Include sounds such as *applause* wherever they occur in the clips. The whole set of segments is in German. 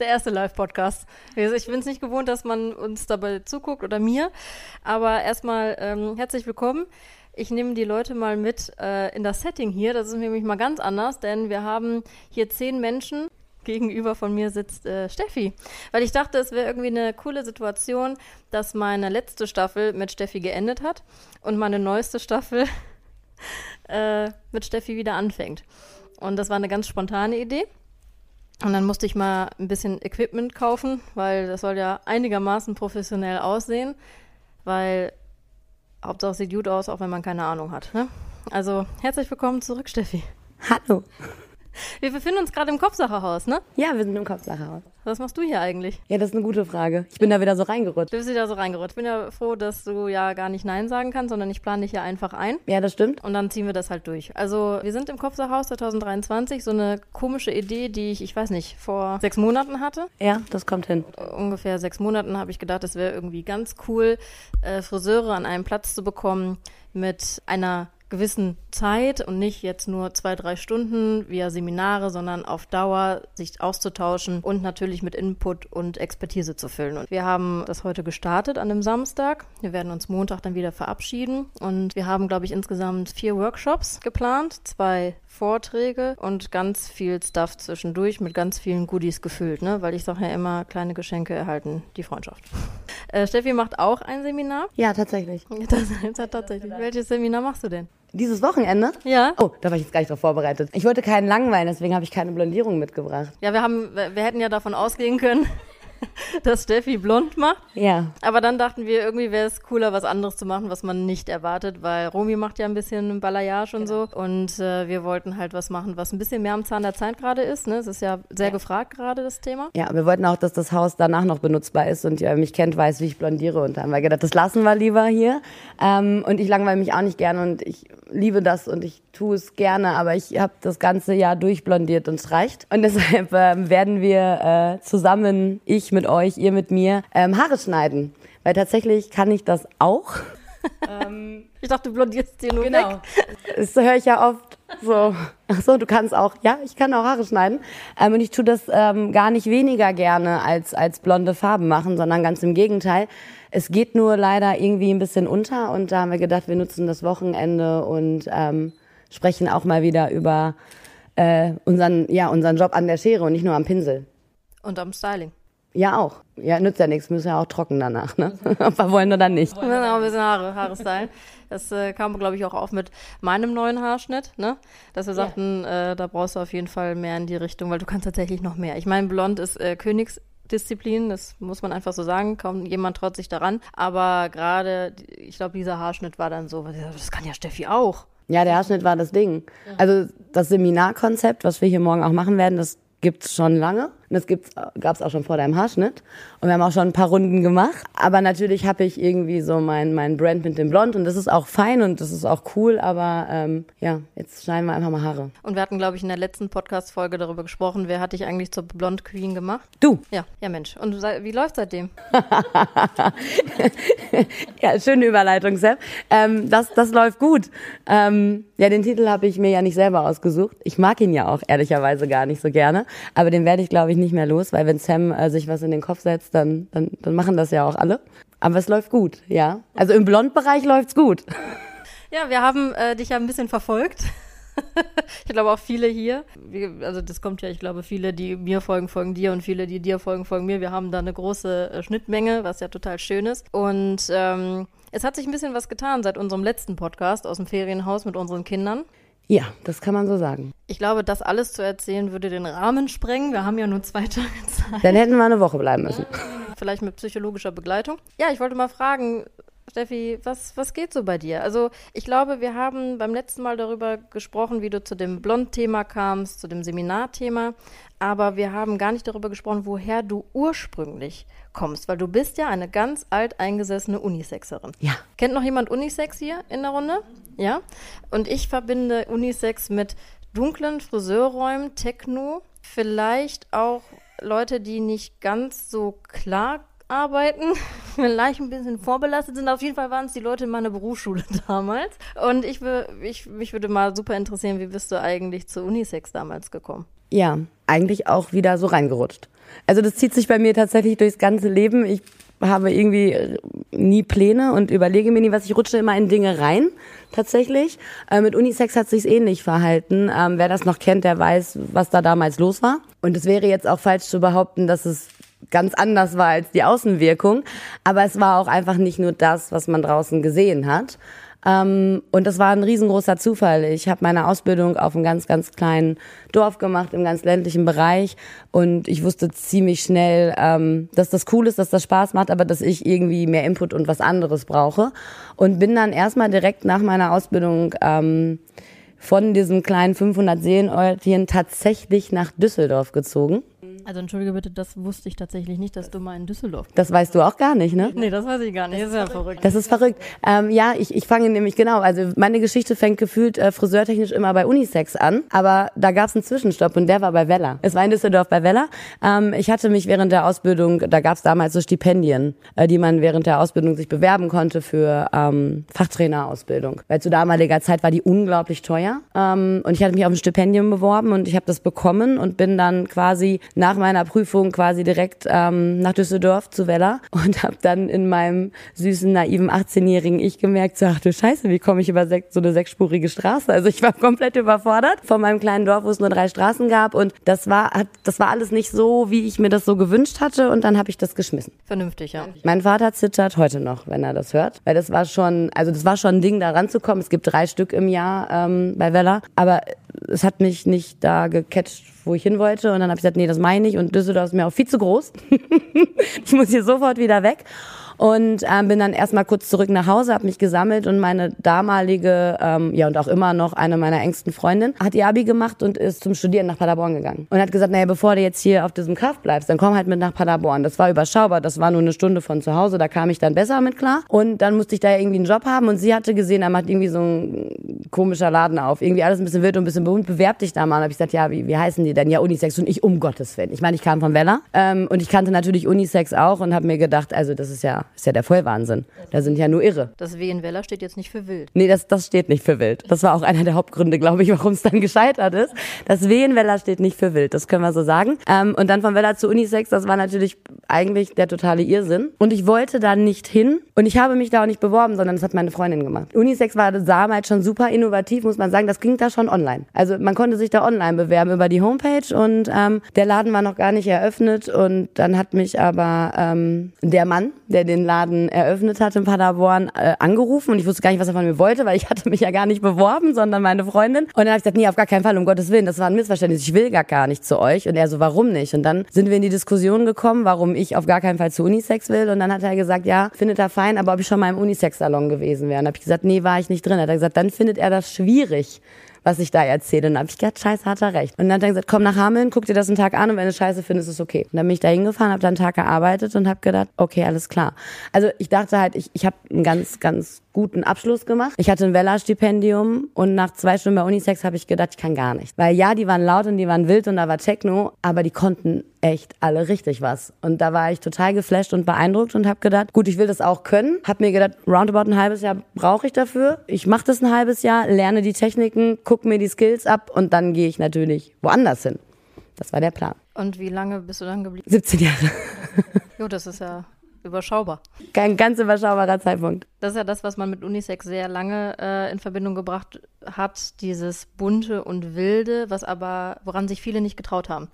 der erste Live-Podcast. Ich bin es nicht gewohnt, dass man uns dabei zuguckt oder mir. Aber erstmal ähm, herzlich willkommen. Ich nehme die Leute mal mit äh, in das Setting hier. Das ist nämlich mal ganz anders, denn wir haben hier zehn Menschen. Gegenüber von mir sitzt äh, Steffi. Weil ich dachte, es wäre irgendwie eine coole Situation, dass meine letzte Staffel mit Steffi geendet hat und meine neueste Staffel *laughs* äh, mit Steffi wieder anfängt. Und das war eine ganz spontane Idee. Und dann musste ich mal ein bisschen Equipment kaufen, weil das soll ja einigermaßen professionell aussehen, weil Hauptsache sieht gut aus, auch wenn man keine Ahnung hat. Ne? Also herzlich willkommen zurück, Steffi. Hallo. Wir befinden uns gerade im Kopfsacherhaus, ne? Ja, wir sind im Kopfsacherhaus. Was machst du hier eigentlich? Ja, das ist eine gute Frage. Ich bin da wieder so reingerutscht. Du bist wieder so reingerutscht. Ich bin ja froh, dass du ja gar nicht Nein sagen kannst, sondern ich plane dich ja einfach ein. Ja, das stimmt. Und dann ziehen wir das halt durch. Also, wir sind im Kopfsacherhaus 2023. So eine komische Idee, die ich, ich weiß nicht, vor sechs Monaten hatte. Ja, das kommt hin. Ungefähr sechs Monaten habe ich gedacht, es wäre irgendwie ganz cool, äh, Friseure an einem Platz zu bekommen mit einer gewissen Zeit und nicht jetzt nur zwei, drei Stunden via Seminare, sondern auf Dauer sich auszutauschen und natürlich mit Input und Expertise zu füllen. Und wir haben das heute gestartet an dem Samstag. Wir werden uns Montag dann wieder verabschieden und wir haben, glaube ich, insgesamt vier Workshops geplant, zwei Vorträge und ganz viel Stuff zwischendurch mit ganz vielen Goodies gefüllt, ne? Weil ich sage ja immer, kleine Geschenke erhalten die Freundschaft. Äh, Steffi macht auch ein Seminar. Ja, tatsächlich. *laughs* Das, das tatsächlich. Welches Seminar machst du denn? Dieses Wochenende? Ja. Oh, da war ich jetzt gar nicht drauf vorbereitet. Ich wollte keinen langweilen, deswegen habe ich keine Blondierung mitgebracht. Ja, wir haben, wir hätten ja davon ausgehen können, *laughs* dass Steffi blond macht. Ja. Aber dann dachten wir, irgendwie wäre es cooler, was anderes zu machen, was man nicht erwartet, weil Romy macht ja ein bisschen Balayage und genau. so. Und äh, wir wollten halt was machen, was ein bisschen mehr am Zahn der Zeit gerade ist. Ne? Es ist ja sehr ja. gefragt gerade, das Thema. Ja, wir wollten auch, dass das Haus danach noch benutzbar ist und wer mich kennt, weiß, wie ich blondiere. Und da haben wir gedacht, das lassen wir lieber hier. Ähm, und ich langweile mich auch nicht gerne und ich liebe das und ich tue es gerne, aber ich habe das ganze Jahr durchblondiert und es reicht. Und *laughs* deshalb äh, werden wir äh, zusammen, ich mit euch, ihr mit mir, ähm, Haare schneiden. Weil tatsächlich kann ich das auch. ähm, ich dachte, du blondierst dir nur genau. weg. Das höre ich ja oft so. Ach so, du kannst auch. Ja, ich kann auch Haare schneiden. Ähm, und ich tue das ähm, gar nicht weniger gerne als, als blonde Farben machen, sondern ganz im Gegenteil. Es geht nur leider irgendwie ein bisschen unter und da haben wir gedacht, wir nutzen das Wochenende und ähm, sprechen auch mal wieder über äh, unseren, ja, unseren Job an der Schere und nicht nur am Pinsel. Und am Styling. Ja, auch. Ja, nützt ja nichts, müssen ja auch trocken danach, ne? *laughs* Ob wir wollen oder nicht. Wir müssen auch ein bisschen Haare, Haare stylen. Das äh, kam, glaube ich, auch auf mit meinem neuen Haarschnitt, ne? Dass wir sagten, ja. äh, da brauchst du auf jeden Fall mehr in die Richtung, weil du kannst tatsächlich noch mehr. Ich meine, blond ist äh, Königsdisziplin, das muss man einfach so sagen. Kaum jemand traut sich daran. Aber gerade, ich glaube, dieser Haarschnitt war dann so, das kann ja Steffi auch. Ja, der Haarschnitt war das Ding. Also das Seminarkonzept, was wir hier morgen auch machen werden, das gibt's schon lange. Und das gab es auch schon vor deinem Haarschnitt. Und wir haben auch schon ein paar Runden gemacht. Aber natürlich habe ich irgendwie so mein, mein Brand mit dem Blond und das ist auch fein und das ist auch cool. Aber ähm, ja, jetzt schneiden wir einfach mal Haare. Und wir hatten, glaube ich, in der letzten Podcast-Folge darüber gesprochen, wer hat dich eigentlich zur Blond Queen gemacht? Du. Ja, ja Mensch. Und wie läuft seitdem? *laughs* ja, schöne Überleitung, Sam. Ähm, das, das läuft gut. Ähm, ja, den Titel habe ich mir ja nicht selber ausgesucht. Ich mag ihn ja auch ehrlicherweise gar nicht so gerne. Aber den werde ich, glaube ich, nicht mehr los, weil wenn Sam äh, sich was in den Kopf setzt, dann, dann, dann machen das ja auch alle. Aber es läuft gut, ja. Also im Blondbereich läuft's gut. Ja, wir haben äh, dich ja ein bisschen verfolgt. *laughs* ich glaube auch viele hier. Also das kommt ja, ich glaube, viele, die mir folgen, folgen dir und viele, die dir folgen, folgen mir. Wir haben da eine große äh, Schnittmenge, was ja total schön ist. Und ähm, es hat sich ein bisschen was getan seit unserem letzten Podcast aus dem Ferienhaus mit unseren Kindern. Ja, das kann man so sagen. Ich glaube, das alles zu erzählen würde den Rahmen sprengen. Wir haben ja nur zwei *laughs* Tage Zeit. Dann hätten wir eine Woche bleiben müssen. Vielleicht mit psychologischer Begleitung. Ja, ich wollte mal fragen, Steffi, was, was geht so bei dir? Also ich glaube, wir haben beim letzten Mal darüber gesprochen, wie du zu dem Blond-Thema kamst, zu dem Seminarthema. aber wir haben gar nicht darüber gesprochen, woher du ursprünglich kommst, weil du bist ja eine ganz alteingesessene Unisexerin. Ja. Kennt noch jemand Unisex hier in der Runde? Ja. Und ich verbinde Unisex mit dunklen Friseurräumen, Techno, vielleicht auch Leute, die nicht ganz so klar arbeiten, *laughs* vielleicht ein bisschen vorbelastet sind. Auf jeden Fall waren es die Leute in meiner Berufsschule *laughs* damals. Und ich, ich, mich würde mal super interessieren, wie bist du eigentlich zu Unisex damals gekommen? Ja, eigentlich auch wieder so reingerutscht. Also das zieht sich bei mir tatsächlich durchs ganze Leben. Ich habe irgendwie nie Pläne und überlege mir nie, was ich rutsche immer in Dinge rein, tatsächlich. Äh, mit Unisex hat sich's ähnlich verhalten. Ähm, wer das noch kennt, der weiß, was da damals los war. Und es wäre jetzt auch falsch zu behaupten, dass es ganz anders war als die Außenwirkung. Aber es war auch einfach nicht nur das, was man draußen gesehen hat. Ähm, und das war ein riesengroßer Zufall. Ich habe meine Ausbildung auf einem ganz, ganz kleinen Dorf gemacht, im ganz ländlichen Bereich. Und ich wusste ziemlich schnell, ähm, dass das cool ist, dass das Spaß macht, aber dass ich irgendwie mehr Input und was anderes brauche. Und bin dann erstmal direkt nach meiner Ausbildung ähm, von diesem kleinen 500 Seelenörtchen tatsächlich nach Düsseldorf gezogen. Also entschuldige bitte, das wusste ich tatsächlich nicht, dass du mal in Düsseldorf bist. Das weißt du auch gar nicht, ne? Nee, das weiß ich gar nicht. Das ist ja verrückt. Das ist verrückt. Ähm, ja, ich, ich fange nämlich genau, also meine Geschichte fängt gefühlt äh, friseurtechnisch immer bei Unisex an, aber da gab es einen Zwischenstopp und der war bei Weller. Es war in Düsseldorf bei Weller. Ähm, ich hatte mich während der Ausbildung, da gab es damals so Stipendien, äh, die man während der Ausbildung sich bewerben konnte für ähm, Fachtrainerausbildung. Weil zu damaliger Zeit war die unglaublich teuer. Ähm, und ich hatte mich auf ein Stipendium beworben und ich habe das bekommen und bin dann quasi nach meiner Prüfung quasi direkt ähm, nach Düsseldorf zu Weller und habe dann in meinem süßen, naiven 18-jährigen Ich gemerkt, so, ach du Scheiße, wie komme ich über so eine sechsspurige Straße? Also ich war komplett überfordert von meinem kleinen Dorf, wo es nur drei Straßen gab und das war, hat, das war alles nicht so, wie ich mir das so gewünscht hatte und dann habe ich das geschmissen. Vernünftig, ja. Mein Vater zittert heute noch, wenn er das hört, weil das war schon, also das war schon ein Ding, da ranzukommen. Es gibt drei Stück im Jahr ähm, bei Weller, aber es hat mich nicht da gecatcht, wo ich hin wollte. Und dann habe ich gesagt, nee, das meine ich. Und Düsseldorf ist mir auch viel zu groß. *laughs* ich muss hier sofort wieder weg und ähm, bin dann erstmal kurz zurück nach Hause, habe mich gesammelt und meine damalige, ähm, ja und auch immer noch eine meiner engsten Freundinnen, hat ihr Abi gemacht und ist zum Studieren nach Paderborn gegangen. Und hat gesagt, naja, bevor du jetzt hier auf diesem Kaff bleibst, dann komm halt mit nach Paderborn. Das war überschaubar, das war nur eine Stunde von zu Hause, da kam ich dann besser mit klar. Und dann musste ich da irgendwie einen Job haben und sie hatte gesehen, er macht irgendwie so ein komischer Laden auf. Irgendwie alles ein bisschen wild und ein bisschen bunt. Bewerb dich da mal. Und hab ich gesagt, ja, wie, wie heißen die denn? Ja, Unisex und ich, um Gottes Willen. Ich meine, ich kam von Weller ähm, und ich kannte natürlich Unisex auch und habe mir gedacht, also das ist ja ist ja der Vollwahnsinn. Da sind ja nur Irre. Das W in Weller steht jetzt nicht für wild. Nee, das, das steht nicht für wild. Das war auch einer der Hauptgründe, glaube ich, warum es dann gescheitert ist. Das W in Weller steht nicht für wild, das können wir so sagen. Ähm, und dann von Weller zu Unisex, das war natürlich eigentlich der totale Irrsinn. Und ich wollte da nicht hin und ich habe mich da auch nicht beworben, sondern das hat meine Freundin gemacht. Unisex war damals schon super innovativ, muss man sagen. Das ging da schon online. Also man konnte sich da online bewerben über die Homepage und ähm, der Laden war noch gar nicht eröffnet und dann hat mich aber ähm, der Mann, der den Laden eröffnet hat in Paderborn, äh, angerufen und ich wusste gar nicht, was er von mir wollte, weil ich hatte mich ja gar nicht beworben, sondern meine Freundin. Und dann habe ich gesagt, nee, auf gar keinen Fall, um Gottes Willen, das war ein Missverständnis. Ich will gar, gar nicht zu euch. Und er so, warum nicht? Und dann sind wir in die Diskussion gekommen, warum ich auf gar keinen Fall zu Unisex will. Und dann hat er gesagt, ja, findet er fein, aber ob ich schon mal im Unisex-Salon gewesen wäre. Und habe ich gesagt, nee, war ich nicht drin. Hat er gesagt, dann findet er das schwierig was ich da erzähle. Und dann habe ich gedacht, scheiße, hat er recht. Und dann hat er gesagt, komm nach Hameln, guck dir das einen Tag an und wenn du scheiße findest, ist es okay. Und dann bin ich da hingefahren, habe da einen Tag gearbeitet und habe gedacht, okay, alles klar. Also ich dachte halt, ich, ich habe einen ganz, ganz guten Abschluss gemacht. Ich hatte ein Weller-Stipendium und nach zwei Stunden bei Unisex habe ich gedacht, ich kann gar nicht. Weil ja, die waren laut und die waren wild und da war Techno, aber die konnten echt alle richtig was. Und da war ich total geflasht und beeindruckt und habe gedacht, gut, ich will das auch können. Hab mir gedacht, roundabout ein halbes Jahr brauche ich dafür. Ich mache das ein halbes Jahr, lerne die Techniken, guck mir die Skills ab und dann gehe ich natürlich woanders hin. Das war der Plan. Und wie lange bist du dann geblieben? 17 Jahre. jo, das ist ja überschaubar. Kein ganz überschaubarer Zeitpunkt. Das ist ja das, was man mit Unisex sehr lange äh, in Verbindung gebracht hat, dieses bunte und wilde, was aber, woran sich viele nicht getraut haben.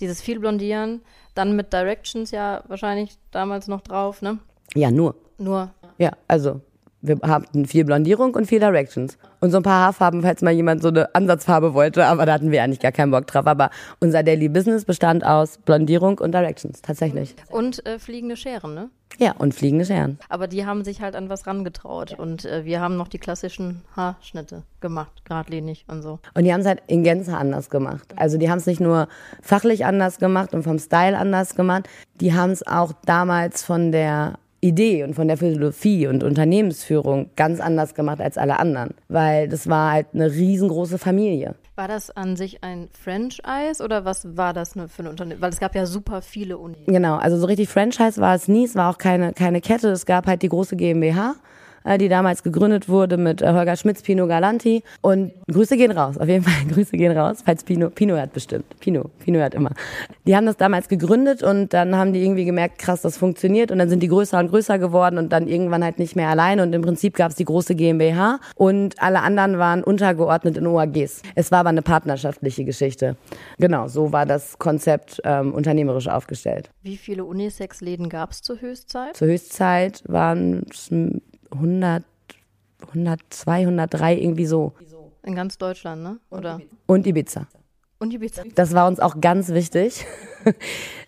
Dieses viel Blondieren, dann mit Directions ja wahrscheinlich damals noch drauf, ne? Ja, nur. Nur. Ja, also wir hatten viel Blondierung und viel Directions. Und so ein paar Haarfarben, falls mal jemand so eine Ansatzfarbe wollte, aber da hatten wir eigentlich gar keinen Bock drauf. Aber unser Daily Business bestand aus Blondierung und Directions, tatsächlich. Und äh, fliegende Scheren, ne? Ja, und fliegende Scheren. Aber die haben sich halt an was rangetraut. Und äh, wir haben noch die klassischen Haarschnitte gemacht, geradlinig und so. Und die haben es halt in Gänze anders gemacht. Also die haben es nicht nur fachlich anders gemacht und vom Style anders gemacht, die haben es auch damals von der Idee und von der Philosophie und Unternehmensführung ganz anders gemacht als alle anderen, weil das war halt eine riesengroße Familie. War das an sich ein Franchise oder was war das für ein Unternehmen? Weil es gab ja super viele Unis. Genau, also so richtig Franchise war es nie, es war auch keine, keine Kette, es gab halt die große GmbH äh, die damals gegründet wurde mit äh, Holger Schmitz, Pino Galanti. Und Grüße gehen raus, auf jeden Fall *laughs* Grüße gehen raus, falls Pino, Pino hört bestimmt. Pino, Pino hört immer. Die haben das damals gegründet und dann haben die irgendwie gemerkt, krass, das funktioniert und dann sind die größer und größer geworden und dann irgendwann halt nicht mehr allein und im Prinzip gab es die große GmbH und alle anderen waren untergeordnet in OAGs. Es war aber eine partnerschaftliche Geschichte. Genau, so war das Konzept ähm, unternehmerisch aufgestellt. Wie viele Unisex-Läden gab es zur Höchstzeit? Zur Höchstzeit waren es 100, 100, 203, irgendwie so. In ganz Deutschland, ne? Oder? Und Ibiza. Und Ibiza. Das war uns auch ganz wichtig. *laughs*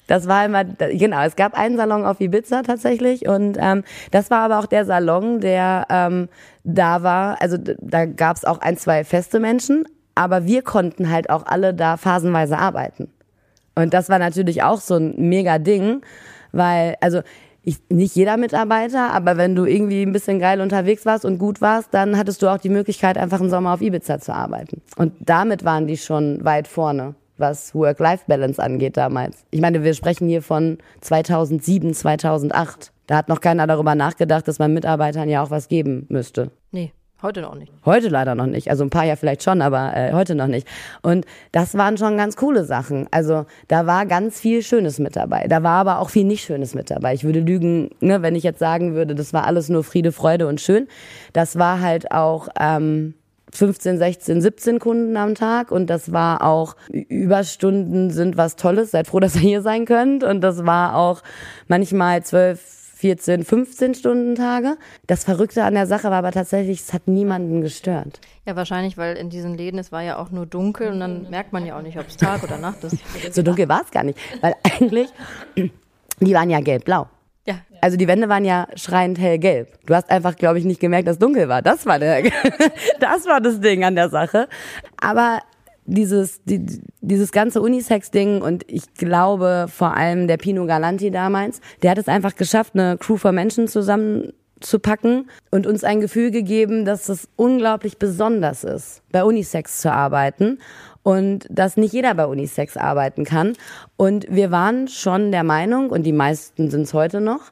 Das war immer, genau, es gab einen Salon auf Ibiza tatsächlich und ähm, das war aber auch der Salon, der ähm, da war, also da gab es auch ein, zwei feste Menschen, aber wir konnten halt auch alle da phasenweise arbeiten. Und das war natürlich auch so ein mega Ding, weil, also ich, nicht jeder Mitarbeiter, aber wenn du irgendwie ein bisschen geil unterwegs warst und gut warst, dann hattest du auch die Möglichkeit, einfach einen Sommer auf Ibiza zu arbeiten. Und damit waren die schon weit vorne, was Work-Life-Balance angeht damals. Ich meine, wir sprechen hier von 2007, 2008. Da hat noch keiner darüber nachgedacht, dass man Mitarbeitern ja auch was geben müsste. Nee. Heute noch nicht. Heute leider noch nicht. Also ein paar Jahre vielleicht schon, aber äh, heute noch nicht. Und das waren schon ganz coole Sachen. Also da war ganz viel Schönes mit dabei. Da war aber auch viel nicht Schönes mit dabei. Ich würde lügen, ne, wenn ich jetzt sagen würde, das war alles nur Friede, Freude und schön. Das war halt auch ähm, 15, 16, 17 Kunden am Tag und das war auch Überstunden sind was Tolles. Seid froh, dass ihr hier sein könnt. Und das war auch manchmal zwölf 14, 15 Stunden Tage. Das Verrückte an der Sache war aber tatsächlich, es hat niemanden gestört. Ja, wahrscheinlich, weil in diesen Läden, es war ja auch nur dunkel und dann merkt man ja auch nicht, ob es Tag oder Nacht ist. *laughs* So dunkel war es gar nicht, weil eigentlich, *clears throat* die waren ja gelb-blau. Ja. Also die Wände waren ja schreiend hellgelb. Du hast einfach, glaube ich, nicht gemerkt, dass dunkel war. Das war der, *laughs* das war das Ding an der Sache. Aber dieses, die, dieses ganze Unisex-Ding und ich glaube vor allem der Pino Galanti damals, der hat es einfach geschafft, eine Crew von Menschen zusammenzupacken und uns ein Gefühl gegeben, dass es unglaublich besonders ist, bei Unisex zu arbeiten und dass nicht jeder bei Unisex arbeiten kann. Und wir waren schon der Meinung, und die meisten sind es heute noch,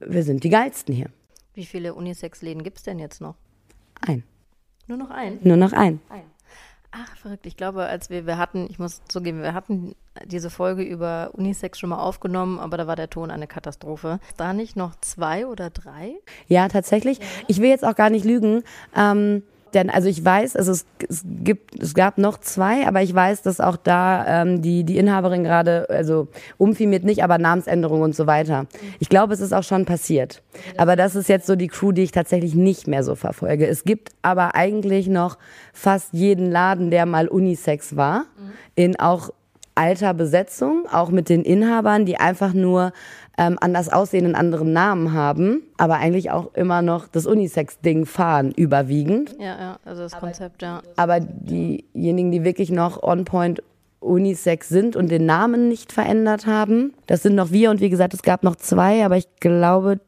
wir sind die geilsten hier. Wie viele Unisex-Läden gibt es denn jetzt noch? Ein. Nur noch ein? Nur noch ein. ein. Ach, verrückt. Ich glaube, als wir, wir hatten, ich muss zugeben, wir hatten diese Folge über Unisex schon mal aufgenommen, aber da war der Ton eine Katastrophe. Ist da nicht noch zwei oder drei? Ja, tatsächlich. Ich will jetzt auch gar nicht lügen. Ähm, denn also ich weiß, also es, es gibt, es gab noch zwei, aber ich weiß, dass auch da ähm, die die Inhaberin gerade also umfirmiert nicht, aber Namensänderung und so weiter. Ich glaube, es ist auch schon passiert. Aber das ist jetzt so die Crew, die ich tatsächlich nicht mehr so verfolge. Es gibt aber eigentlich noch fast jeden Laden, der mal Unisex war, in auch alter Besetzung, auch mit den Inhabern, die einfach nur ähm, anders aussehenden anderen Namen haben, aber eigentlich auch immer noch das Unisex-Ding fahren, überwiegend. Ja, ja, also das Konzept, ja. Aber diejenigen, die wirklich noch on-point Unisex sind und den Namen nicht verändert haben, das sind noch wir und wie gesagt, es gab noch zwei, aber ich glaube,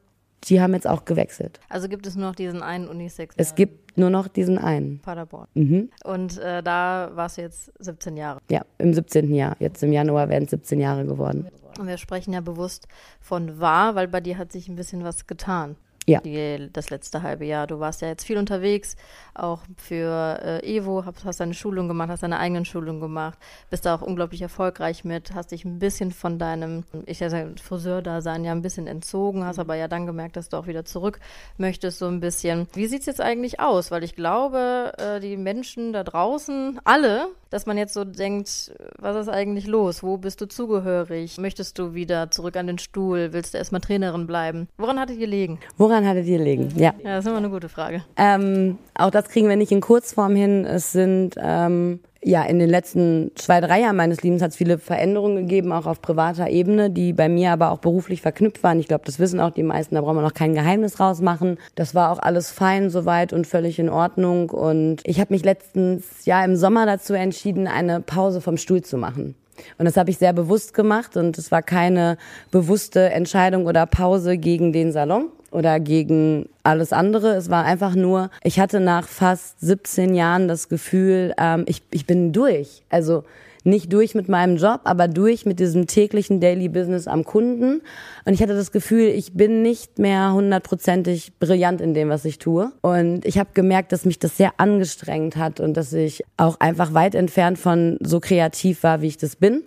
die haben jetzt auch gewechselt. Also gibt es nur noch diesen einen Unisex? Es gibt nur noch diesen einen. Paderborn. Mhm. Und äh, da warst du jetzt 17 Jahre? Ja, im 17. Jahr. Jetzt im Januar werden es 17 Jahre geworden. Und wir sprechen ja bewusst von wahr, weil bei dir hat sich ein bisschen was getan. Ja. Die, das letzte halbe Jahr. Du warst ja jetzt viel unterwegs, auch für äh, Evo, hast, hast deine Schulung gemacht, hast deine eigenen Schulungen gemacht, bist da auch unglaublich erfolgreich mit, hast dich ein bisschen von deinem, ich sage Friseur-Dasein ja ein bisschen entzogen, hast aber ja dann gemerkt, dass du auch wieder zurück möchtest, so ein bisschen. Wie sieht es jetzt eigentlich aus? Weil ich glaube, äh, die Menschen da draußen, alle, dass man jetzt so denkt, was ist eigentlich los? Wo bist du zugehörig? Möchtest du wieder zurück an den Stuhl? Willst du erstmal Trainerin bleiben? Woran hattet ihr liegen? Woran hattet ihr liegen? Ja. Ja, das ist immer eine gute Frage. Ähm, auch das kriegen wir nicht in Kurzform hin. Es sind ähm, ja, in den letzten zwei, drei Jahren meines Lebens hat es viele Veränderungen gegeben, auch auf privater Ebene, die bei mir aber auch beruflich verknüpft waren. Ich glaube, das wissen auch die meisten, da brauchen wir noch kein Geheimnis rausmachen. Das war auch alles fein soweit und völlig in Ordnung. Und ich habe mich letztens, ja, im Sommer dazu entschieden, eine Pause vom Stuhl zu machen. Und das habe ich sehr bewusst gemacht und es war keine bewusste Entscheidung oder Pause gegen den Salon oder gegen alles andere. Es war einfach nur, ich hatte nach fast 17 Jahren das Gefühl, ähm, ich, ich bin durch. Also nicht durch mit meinem Job, aber durch mit diesem täglichen Daily Business am Kunden. Und ich hatte das Gefühl, ich bin nicht mehr hundertprozentig brillant in dem, was ich tue. Und ich habe gemerkt, dass mich das sehr angestrengt hat und dass ich auch einfach weit entfernt von so kreativ war, wie ich das bin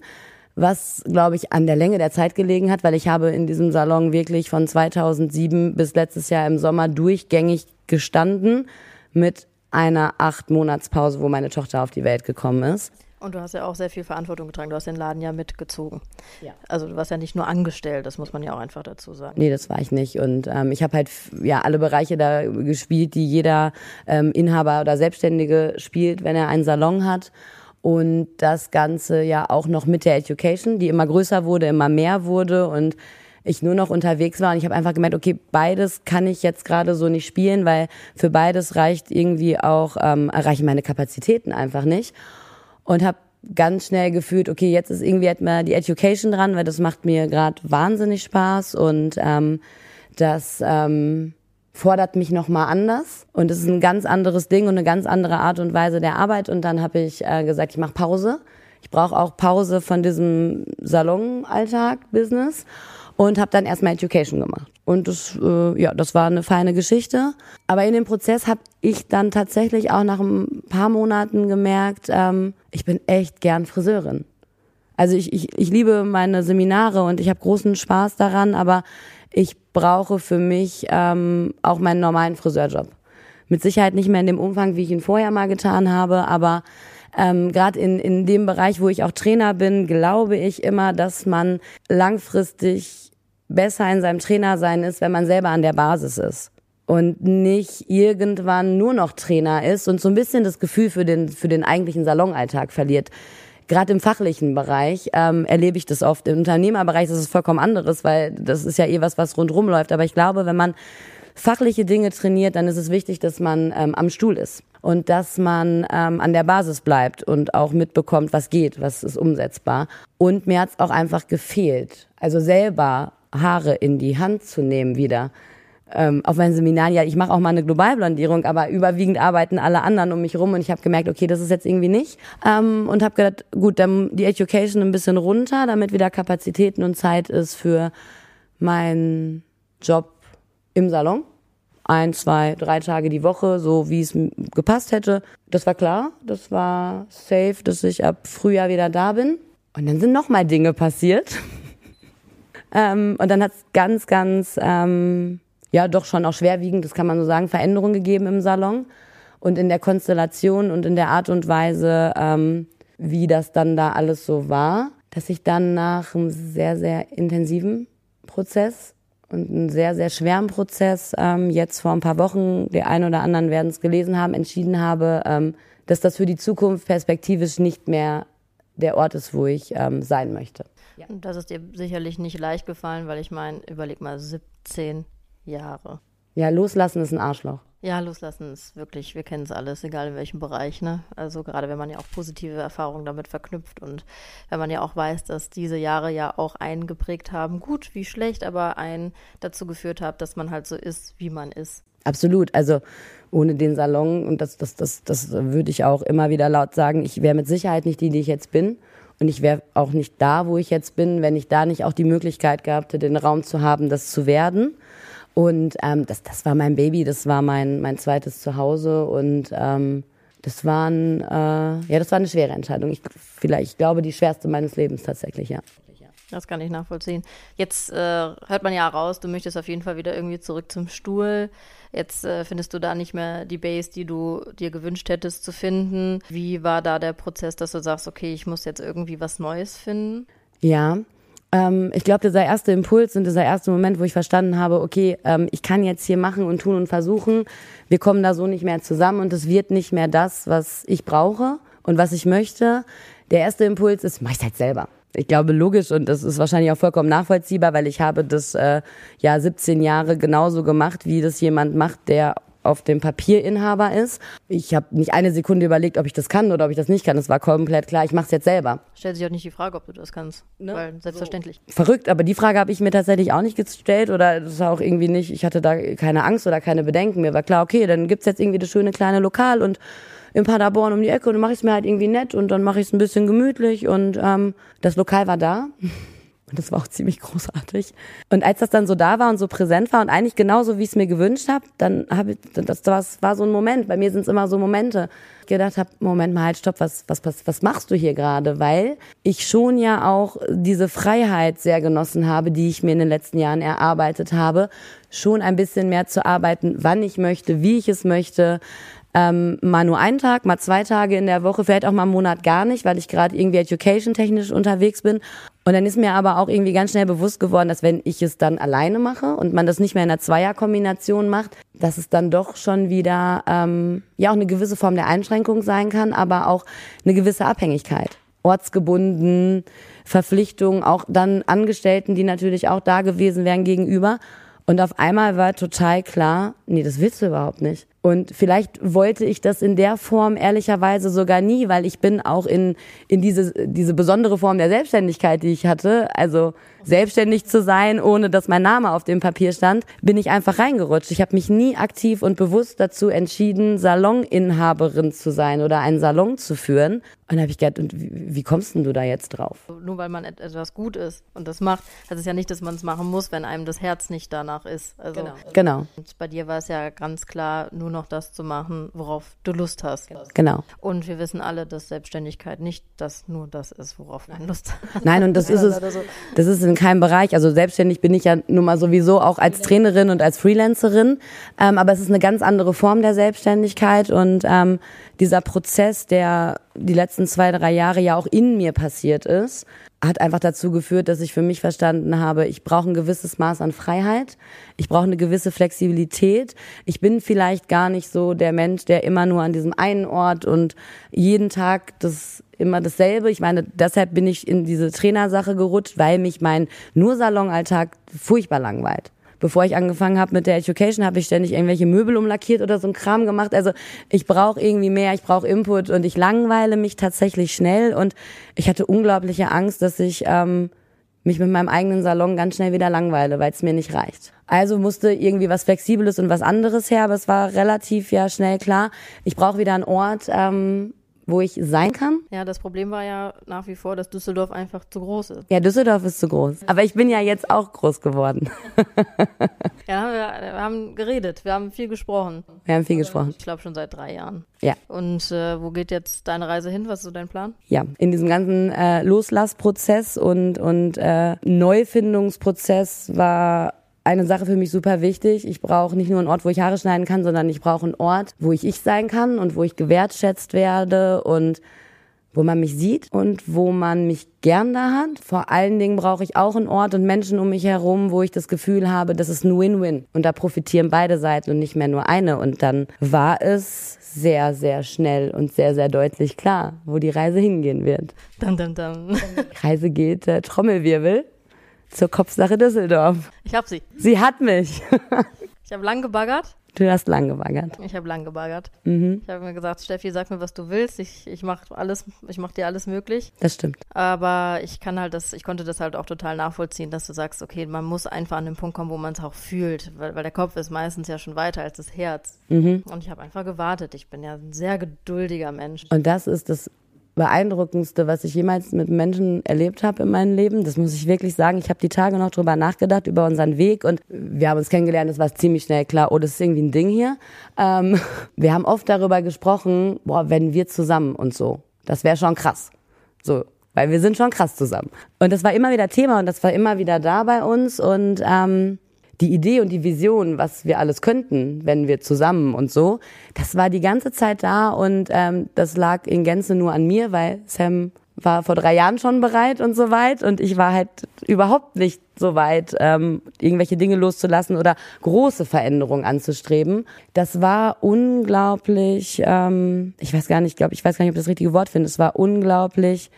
was, glaube ich, an der Länge der Zeit gelegen hat, weil ich habe in diesem Salon wirklich von 2007 bis letztes Jahr im Sommer durchgängig gestanden mit einer acht Monatspause, wo meine Tochter auf die Welt gekommen ist. Und du hast ja auch sehr viel Verantwortung getragen. Du hast den Laden ja mitgezogen. Ja. Also du warst ja nicht nur angestellt, das muss man ja auch einfach dazu sagen. Nee, das war ich nicht. Und ähm, ich habe halt ja alle Bereiche da gespielt, die jeder ähm, Inhaber oder Selbstständige spielt, wenn er einen Salon hat. Und das Ganze ja auch noch mit der Education, die immer größer wurde, immer mehr wurde und ich nur noch unterwegs war. Und ich habe einfach gemerkt, okay, beides kann ich jetzt gerade so nicht spielen, weil für beides reicht irgendwie auch, ähm, erreichen meine Kapazitäten einfach nicht. Und habe ganz schnell gefühlt, okay, jetzt ist irgendwie etwa die Education dran, weil das macht mir gerade wahnsinnig Spaß. Und ähm, das ähm, fordert mich nochmal anders und es ist ein ganz anderes Ding und eine ganz andere Art und Weise der Arbeit und dann habe ich äh, gesagt, ich mache Pause. Ich brauche auch Pause von diesem Salonalltag-Business und habe dann erstmal Education gemacht. Und das, äh, ja, das war eine feine Geschichte. Aber in dem Prozess habe ich dann tatsächlich auch nach ein paar Monaten gemerkt, ähm, ich bin echt gern Friseurin. Also ich, ich, ich liebe meine Seminare und ich habe großen Spaß daran, aber ich brauche für mich ähm, auch meinen normalen Friseurjob. Mit Sicherheit nicht mehr in dem Umfang, wie ich ihn vorher mal getan habe, aber ähm, gerade in, in dem Bereich, wo ich auch Trainer bin, glaube ich immer, dass man langfristig besser in seinem Trainer sein ist, wenn man selber an der Basis ist und nicht irgendwann nur noch Trainer ist und so ein bisschen das Gefühl für den für den eigentlichen Salonalltag verliert. Gerade im fachlichen Bereich ähm, erlebe ich das oft. Im Unternehmerbereich ist es vollkommen anderes, weil das ist ja eh was, was rundrum läuft. Aber ich glaube, wenn man fachliche Dinge trainiert, dann ist es wichtig, dass man ähm, am Stuhl ist und dass man ähm, an der Basis bleibt und auch mitbekommt, was geht, was ist umsetzbar. Und mir hat es auch einfach gefehlt, also selber Haare in die Hand zu nehmen wieder. Ähm, auf meinen Seminaren, ja, ich mache auch mal eine Globalblondierung, aber überwiegend arbeiten alle anderen um mich rum und ich habe gemerkt, okay, das ist jetzt irgendwie nicht. Ähm, und habe gedacht, gut, dann die Education ein bisschen runter, damit wieder Kapazitäten und Zeit ist für meinen Job im Salon. Ein, zwei, drei Tage die Woche, so wie es gepasst hätte. Das war klar, das war safe, dass ich ab Frühjahr wieder da bin. Und dann sind nochmal Dinge passiert. *laughs* Ähm, und dann hat es ganz, ganz, ähm, ja doch schon auch schwerwiegend, das kann man so sagen, Veränderungen gegeben im Salon und in der Konstellation und in der Art und Weise, ähm, wie das dann da alles so war, dass ich dann nach einem sehr, sehr intensiven Prozess und einem sehr, sehr schweren Prozess ähm, jetzt vor ein paar Wochen, der ein oder anderen werden es gelesen haben, entschieden habe, ähm, dass das für die Zukunft perspektivisch nicht mehr der Ort ist, wo ich ähm, sein möchte. Ja. Und das ist dir sicherlich nicht leicht gefallen, weil ich meine, überleg mal, 17 Jahre. Ja, loslassen ist ein Arschloch. Ja, loslassen ist wirklich, wir kennen es alles, egal in welchem Bereich, ne? Also gerade wenn man ja auch positive Erfahrungen damit verknüpft und wenn man ja auch weiß, dass diese Jahre ja auch einen geprägt haben, gut wie schlecht, aber einen dazu geführt haben, dass man halt so ist, wie man ist. Absolut. Also ohne den Salon, und das, das, das, das würde ich auch immer wieder laut sagen, ich wäre mit Sicherheit nicht die, die ich jetzt bin. Und ich wäre auch nicht da, wo ich jetzt bin, wenn ich da nicht auch die Möglichkeit gehabt hätte, den Raum zu haben, das zu werden. Und ähm, das, das war mein Baby, das war mein, mein zweites Zuhause und ähm, das war ein, äh, ja, das war eine schwere Entscheidung. Ich, vielleicht, ich glaube, die schwerste meines Lebens tatsächlich, ja. Das kann ich nachvollziehen. Jetzt äh, hört man ja raus, du möchtest auf jeden Fall wieder irgendwie zurück zum Stuhl. Jetzt äh, findest du da nicht mehr die Base, die du dir gewünscht hättest zu finden. Wie war da der Prozess, dass du sagst, okay, ich muss jetzt irgendwie was Neues finden? Ja, ähm, ich glaube, dieser erste Impuls und dieser erste Moment, wo ich verstanden habe, okay, ähm, ich kann jetzt hier machen und tun und versuchen, wir kommen da so nicht mehr zusammen und es wird nicht mehr das, was ich brauche und was ich möchte, der erste Impuls ist, mach ich halt selber. Ich glaube logisch und das ist wahrscheinlich auch vollkommen nachvollziehbar, weil ich habe das äh, ja 17 Jahre genauso gemacht, wie das jemand macht, der auf dem Papier Inhaber ist. Ich habe nicht eine Sekunde überlegt, ob ich das kann oder ob ich das nicht kann. Es war komplett klar, ich mache es jetzt selber. Stellt sich auch nicht die Frage, ob du das kannst, ne? weil selbstverständlich. So. Verrückt, aber die Frage habe ich mir tatsächlich auch nicht gestellt oder das war auch irgendwie nicht, ich hatte da keine Angst oder keine Bedenken. Mir war klar, okay, dann gibt's jetzt irgendwie das schöne kleine Lokal und in Paderborn um die Ecke und dann mache ich es mir halt irgendwie nett und dann mache ich es ein bisschen gemütlich und ähm, das Lokal war da. Und das war auch ziemlich großartig. Und als das dann so da war und so präsent war und eigentlich genauso, wie ich es mir gewünscht habe, dann habe ich, das, das war so ein Moment. Bei mir sind es immer so Momente. Ich gedacht habe, Moment mal, halt, stopp, was, was, was, was machst du hier gerade? Weil ich schon ja auch diese Freiheit sehr genossen habe, die ich mir in den letzten Jahren erarbeitet habe, schon ein bisschen mehr zu arbeiten, wann ich möchte, wie ich es möchte, ähm, mal nur einen Tag, mal zwei Tage in der Woche, vielleicht auch mal einen Monat gar nicht, weil ich gerade irgendwie education-technisch unterwegs bin. Und dann ist mir aber auch irgendwie ganz schnell bewusst geworden, dass wenn ich es dann alleine mache und man das nicht mehr in einer Zweierkombination macht, dass es dann doch schon wieder ähm, ja auch eine gewisse Form der Einschränkung sein kann, aber auch eine gewisse Abhängigkeit. Ortsgebunden, Verpflichtungen, auch dann Angestellten, die natürlich auch da gewesen wären gegenüber. Und auf einmal war total klar, nee, das willst du überhaupt nicht. Und vielleicht wollte ich das in der Form ehrlicherweise sogar nie, weil ich bin auch in, in diese, diese besondere Form der Selbstständigkeit, die ich hatte, also selbstständig zu sein, ohne dass mein Name auf dem Papier stand, bin ich einfach reingerutscht. Ich habe mich nie aktiv und bewusst dazu entschieden, Saloninhaberin zu sein oder einen Salon zu führen. Und da habe ich gedacht, und wie, wie kommst denn du da jetzt drauf? Nur weil man etwas gut ist und das macht, heißt es ja nicht, dass man es machen muss, wenn einem das Herz nicht danach ist. Also, genau. genau. Und bei dir war es ja ganz klar, nur noch das zu machen, worauf du Lust hast. Genau. Und wir wissen alle, dass Selbstständigkeit nicht das nur das ist, worauf man Lust hat. Nein, und das *laughs* ist es. Das ist in keinem Bereich. Also selbstständig bin ich ja nun mal sowieso auch als Trainerin und als Freelancerin. Ähm, aber es ist eine ganz andere Form der Selbstständigkeit und ähm, dieser Prozess, der die letzten zwei, drei Jahre ja auch in mir passiert ist, hat einfach dazu geführt, dass ich für mich verstanden habe, ich brauche ein gewisses Maß an Freiheit, ich brauche eine gewisse Flexibilität. Ich bin vielleicht gar nicht so der Mensch, der immer nur an diesem einen Ort und jeden Tag das immer dasselbe. Ich meine, deshalb bin ich in diese Trainersache gerutscht, weil mich mein nur Salonalltag furchtbar langweilt bevor ich angefangen habe mit der Education, habe ich ständig irgendwelche Möbel umlackiert oder so ein Kram gemacht. Also ich brauche irgendwie mehr, ich brauche Input und ich langweile mich tatsächlich schnell und ich hatte unglaubliche Angst, dass ich ähm, mich mit meinem eigenen Salon ganz schnell wieder langweile, weil es mir nicht reicht. Also musste irgendwie was Flexibles und was anderes her, aber es war relativ ja schnell klar, ich brauche wieder einen Ort, ähm, wo ich sein kann. Ja, das Problem war ja nach wie vor, dass Düsseldorf einfach zu groß ist. Ja, Düsseldorf ist zu groß. Aber ich bin ja jetzt auch groß geworden. *laughs* ja, wir, wir, haben geredet, wir haben viel gesprochen. Wir haben viel gesprochen. Ich glaube schon seit drei Jahren. Ja. Und äh, wo geht jetzt deine Reise hin? Was ist so dein Plan? Ja, in diesem ganzen äh, Loslassprozess und, und äh, Neufindungsprozess war eine Sache für mich super wichtig. Ich brauche nicht nur einen Ort, wo ich Haare schneiden kann, sondern ich brauche einen Ort, wo ich ich sein kann und wo ich gewertschätzt werde und wo man mich sieht und wo man mich gern da hat. Vor allen Dingen brauche ich auch einen Ort und Menschen um mich herum, wo ich das Gefühl habe, das ist ein Win-Win. Und da profitieren beide Seiten und nicht mehr nur eine. Und dann war es sehr, sehr schnell und sehr, sehr deutlich klar, wo die Reise hingehen wird. Dum, dum, dum. Reise geht äh, Trommelwirbel zur Kopfsache Düsseldorf. Ich hab sie. Sie hat mich. *laughs* ich habe lang gebaggert. Du hast lang gebaggert. Ich habe lang gebaggert. Mhm. Ich habe mir gesagt, Steffi, sag mir, was du willst. Ich, ich mach alles, ich mach dir alles möglich. Das stimmt. Aber ich kann halt das, ich konnte das halt auch total nachvollziehen, dass du sagst, okay, man muss einfach an den Punkt kommen, wo man es auch fühlt, weil, weil der Kopf ist meistens ja schon weiter als das Herz. Mhm. Und ich habe einfach gewartet. Ich bin ja ein sehr geduldiger Mensch. Und das ist das beeindruckendste, was ich jemals mit Menschen erlebt habe in meinem Leben. Das muss ich wirklich sagen. Ich habe die Tage noch drüber nachgedacht, über unseren Weg und wir haben uns kennengelernt, es war ziemlich schnell klar, oh, das ist irgendwie ein Ding hier. Ähm, *laughs* wir haben oft darüber gesprochen, boah, wenn wir zusammen und so. Das wäre schon krass. So, weil wir sind schon krass zusammen. Und das war immer wieder Thema und das war immer wieder da bei uns und ähm, die Idee und die Vision, was wir alles könnten, wenn wir zusammen und so, das war die ganze Zeit da und ähm, das lag in Gänze nur an mir, weil Sam war vor drei Jahren schon bereit und so weit und ich war halt überhaupt nicht so weit, ähm, irgendwelche Dinge loszulassen oder große Veränderungen anzustreben. Das war unglaublich, ähm, ich weiß gar nicht, glaube ich weiß gar nicht, ob ich das richtige Wort finde. Es war unglaublich,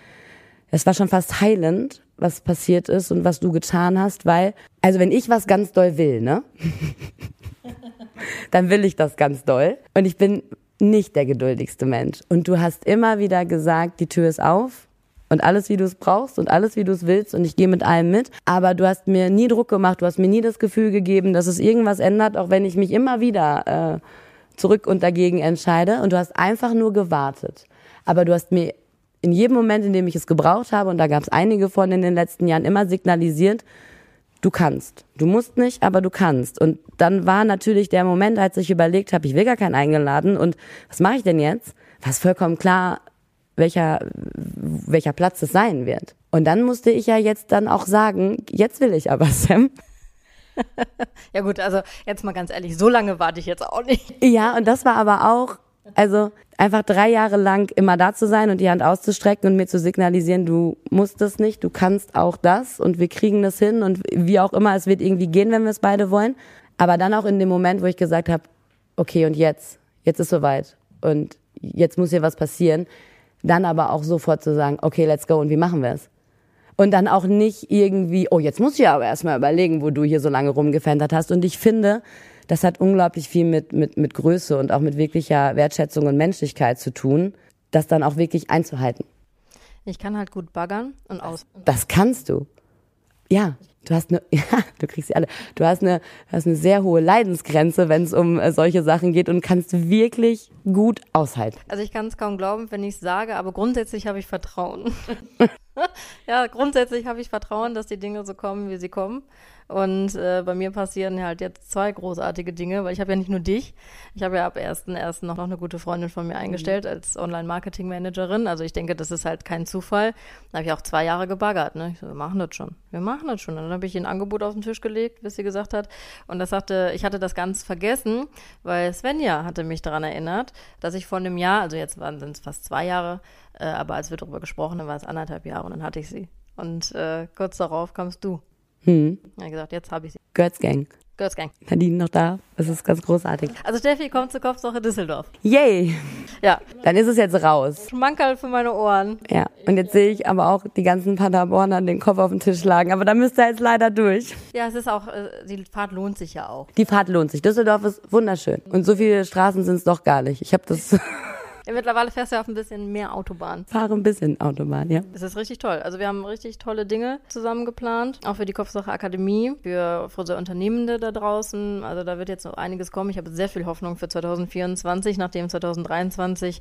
es war schon fast heilend, was passiert ist und was du getan hast, weil, also wenn ich was ganz doll will, ne? *laughs* dann will ich das ganz doll. Und ich bin nicht der geduldigste Mensch. Und du hast immer wieder gesagt, die Tür ist auf und alles, wie du es brauchst und alles, wie du es willst und ich gehe mit allem mit. Aber du hast mir nie Druck gemacht, du hast mir nie das Gefühl gegeben, dass es irgendwas ändert, auch wenn ich mich immer wieder äh, zurück und dagegen entscheide. Und du hast einfach nur gewartet. Aber du hast mir in jedem Moment, in dem ich es gebraucht habe, und da gab es einige von in den letzten Jahren, immer signalisiert, du kannst. Du musst nicht, aber du kannst. Und dann war natürlich der Moment, als ich überlegt habe, ich will gar keinen eingeladen und was mache ich denn jetzt? War es vollkommen klar, welcher, welcher Platz es sein wird. Und dann musste ich ja jetzt dann auch sagen, jetzt will ich aber, *laughs* Sam. ja gut, also jetzt mal ganz ehrlich, so lange warte ich jetzt auch nicht. Ja, und das war aber auch, also einfach drei Jahre lang immer da zu sein und die Hand auszustrecken und mir zu signalisieren, du musst es nicht, du kannst auch das und wir kriegen das hin und wie auch immer, es wird irgendwie gehen, wenn wir es beide wollen. Aber dann auch in dem Moment, wo ich gesagt habe, okay, und jetzt, jetzt ist soweit und jetzt muss hier was passieren, dann aber auch sofort zu sagen, okay, let's go und wie machen wir es? Und dann auch nicht irgendwie, oh, jetzt muss ich aber erstmal überlegen, wo du hier so lange rumgefendert hast. Und ich finde, das hat unglaublich viel mit, mit, mit Größe und auch mit wirklicher Wertschätzung und Menschlichkeit zu tun, das dann auch wirklich einzuhalten. Ich kann halt gut baggern und aus. Das kannst du. Ja, du hast eine, *laughs* ja, du kriegst sie alle. Du hast eine, hast eine sehr hohe Leidensgrenze, wenn es um äh, solche Sachen geht und kannst wirklich gut aushalten. Also ich kann es kaum glauben, wenn ich es sage, aber grundsätzlich habe ich Vertrauen. *laughs* *laughs* ja, grundsätzlich habe ich Vertrauen, dass die Dinge so kommen, wie sie kommen. Und äh, bei mir passieren halt jetzt zwei großartige Dinge, weil ich habe ja nicht nur dich, ich habe ja ab 1.1. noch, noch eine gute Freundin von mir eingestellt mhm. als Online-Marketing-Managerin. Also ich denke, das ist halt kein Zufall. Da habe ich auch zwei Jahre gebaggert. Ne? Ich so, wir machen das schon. Wir machen das schon. Und dann habe ich ihr ein Angebot auf den Tisch gelegt, bis sie gesagt hat. Und das sagte, ich hatte das ganz vergessen, weil Svenja hatte mich daran erinnert, dass ich vor einem Jahr, also jetzt waren es fast zwei Jahre, äh, aber als wir darüber gesprochen haben, war es anderthalb Jahre und dann hatte ich sie. Und äh, kurz darauf kamst du. Hm. Hat gesagt, jetzt habe ich sie. Girls Gang. Girls Gang. Nadine noch da. Das ist ganz großartig. Also Steffi kommt zur Kopfsache Düsseldorf. Yay! Ja. Dann ist es jetzt raus. Schmankerl für meine Ohren. Ja. Und jetzt sehe ich aber auch die ganzen Paderborner den Kopf auf den Tisch schlagen. Aber da müsst ihr jetzt leider durch. Ja, es ist auch, äh, die Fahrt lohnt sich ja auch. Die Fahrt lohnt sich. Düsseldorf ist wunderschön. Und so viele Straßen sind es doch gar nicht. Ich habe das *laughs* Ja, mittlerweile fährst du ja auf ein bisschen mehr Autobahn. Fahre ein bisschen Autobahn, ja. Das ist richtig toll. Also wir haben richtig tolle Dinge zusammen geplant, auch für die Kopfsache Akademie, für, unsere Unternehmende da draußen. Also da wird jetzt noch einiges kommen. Ich habe sehr viel Hoffnung für 2024, nachdem 2023